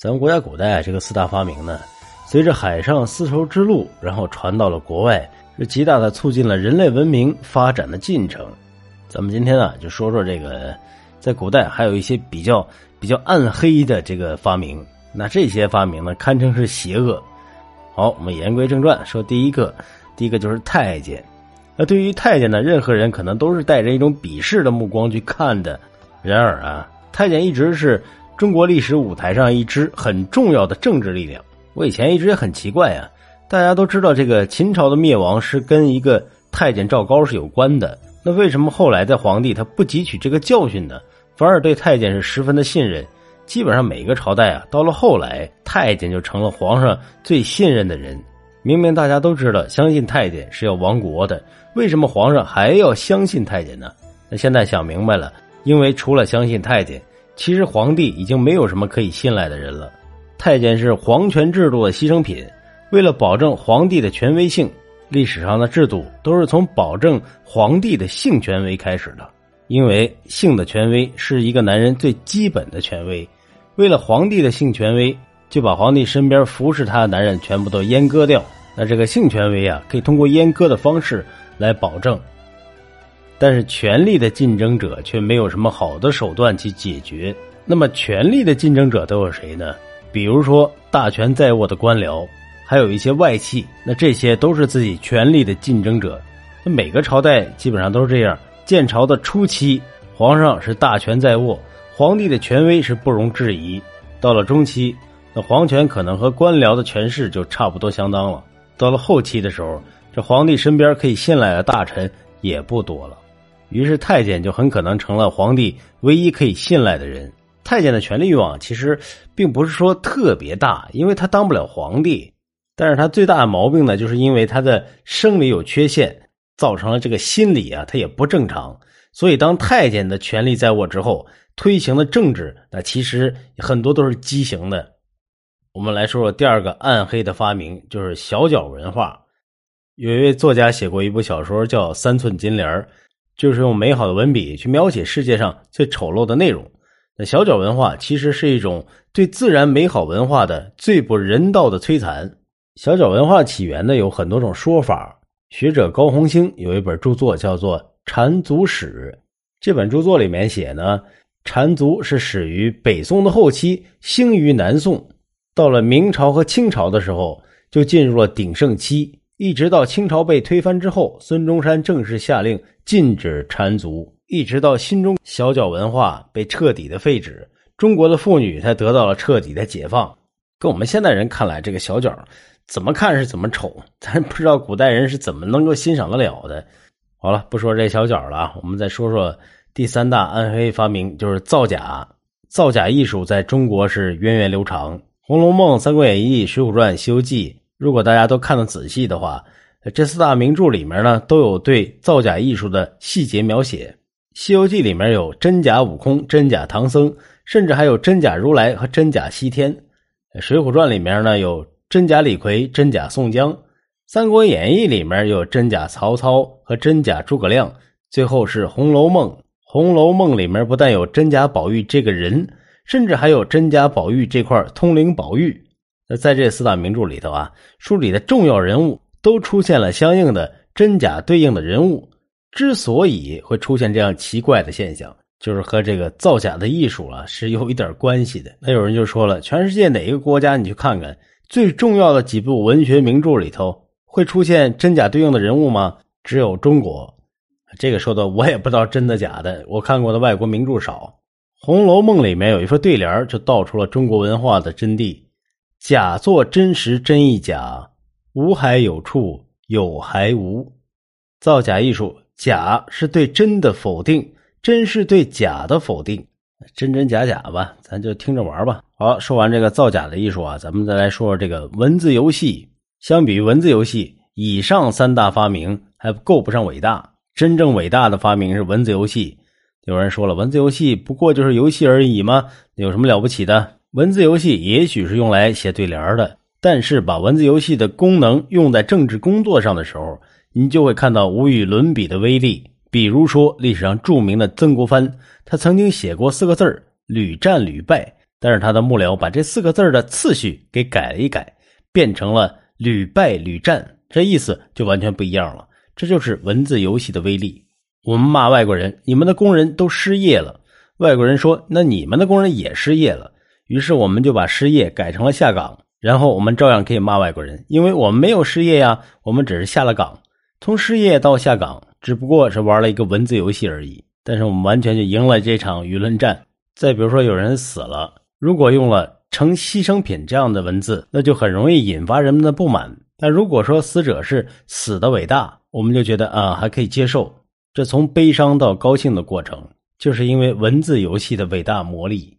咱们国家古代这个四大发明呢，随着海上丝绸之路，然后传到了国外，是极大的促进了人类文明发展的进程。咱们今天啊，就说说这个，在古代还有一些比较比较暗黑的这个发明。那这些发明呢，堪称是邪恶。好，我们言归正传，说第一个，第一个就是太监。那对于太监呢，任何人可能都是带着一种鄙视的目光去看的。然而啊，太监一直是。中国历史舞台上一支很重要的政治力量，我以前一直也很奇怪啊。大家都知道这个秦朝的灭亡是跟一个太监赵高是有关的，那为什么后来的皇帝他不汲取这个教训呢？反而对太监是十分的信任？基本上每个朝代啊，到了后来，太监就成了皇上最信任的人。明明大家都知道相信太监是要亡国的，为什么皇上还要相信太监呢？那现在想明白了，因为除了相信太监。其实皇帝已经没有什么可以信赖的人了，太监是皇权制度的牺牲品。为了保证皇帝的权威性，历史上的制度都是从保证皇帝的性权威开始的。因为性的权威是一个男人最基本的权威。为了皇帝的性权威，就把皇帝身边服侍他的男人全部都阉割掉。那这个性权威啊，可以通过阉割的方式来保证。但是，权力的竞争者却没有什么好的手段去解决。那么，权力的竞争者都有谁呢？比如说，大权在握的官僚，还有一些外戚。那这些都是自己权力的竞争者。那每个朝代基本上都是这样。建朝的初期，皇上是大权在握，皇帝的权威是不容置疑。到了中期，那皇权可能和官僚的权势就差不多相当了。到了后期的时候，这皇帝身边可以信赖的大臣也不多了。于是太监就很可能成了皇帝唯一可以信赖的人。太监的权力欲望其实并不是说特别大，因为他当不了皇帝。但是他最大的毛病呢，就是因为他的生理有缺陷，造成了这个心理啊，他也不正常。所以当太监的权力在握之后，推行的政治那其实很多都是畸形的。我们来说说第二个暗黑的发明，就是小脚文化。有一位作家写过一部小说叫《三寸金莲》。就是用美好的文笔去描写世界上最丑陋的内容。那小脚文化其实是一种对自然美好文化的最不人道的摧残。小脚文化起源呢有很多种说法。学者高红星有一本著作叫做《缠足史》，这本著作里面写呢，缠足是始于北宋的后期，兴于南宋，到了明朝和清朝的时候就进入了鼎盛期。一直到清朝被推翻之后，孙中山正式下令禁止缠足，一直到新中小脚文化被彻底的废止，中国的妇女才得到了彻底的解放。跟我们现代人看来，这个小脚怎么看是怎么丑，咱不知道古代人是怎么能够欣赏得了的。好了，不说这小脚了，我们再说说第三大暗黑发明，就是造假。造假艺术在中国是源远流长，《红楼梦》《三国演义》《水浒传》《西游记》。如果大家都看得仔细的话，这四大名著里面呢，都有对造假艺术的细节描写。《西游记》里面有真假悟空、真假唐僧，甚至还有真假如来和真假西天。《水浒传》里面呢有真假李逵、真假宋江。《三国演义》里面有真假曹操和真假诸葛亮。最后是《红楼梦》，《红楼梦》里面不但有真假宝玉这个人，甚至还有真假宝玉这块通灵宝玉。那在这四大名著里头啊，书里的重要人物都出现了相应的真假对应的人物。之所以会出现这样奇怪的现象，就是和这个造假的艺术啊是有一点关系的。那有人就说了，全世界哪一个国家你去看看，最重要的几部文学名著里头会出现真假对应的人物吗？只有中国。这个说的我也不知道真的假的，我看过的外国名著少。《红楼梦》里面有一副对联就道出了中国文化的真谛。假作真实真亦假，无还有处，有还无。造假艺术，假是对真的否定，真是对假的否定，真真假假吧，咱就听着玩吧。好，说完这个造假的艺术啊，咱们再来说说这个文字游戏。相比于文字游戏，以上三大发明还够不上伟大。真正伟大的发明是文字游戏。有人说了，文字游戏不过就是游戏而已吗？有什么了不起的？文字游戏也许是用来写对联的，但是把文字游戏的功能用在政治工作上的时候，你就会看到无与伦比的威力。比如说，历史上著名的曾国藩，他曾经写过四个字屡战屡败，但是他的幕僚把这四个字的次序给改了一改，变成了屡败屡战，这意思就完全不一样了。这就是文字游戏的威力。我们骂外国人，你们的工人都失业了。外国人说，那你们的工人也失业了。于是我们就把失业改成了下岗，然后我们照样可以骂外国人，因为我们没有失业呀，我们只是下了岗。从失业到下岗，只不过是玩了一个文字游戏而已。但是我们完全就赢了这场舆论战。再比如说，有人死了，如果用了成牺牲品这样的文字，那就很容易引发人们的不满。但如果说死者是死的伟大，我们就觉得啊还可以接受。这从悲伤到高兴的过程，就是因为文字游戏的伟大魔力。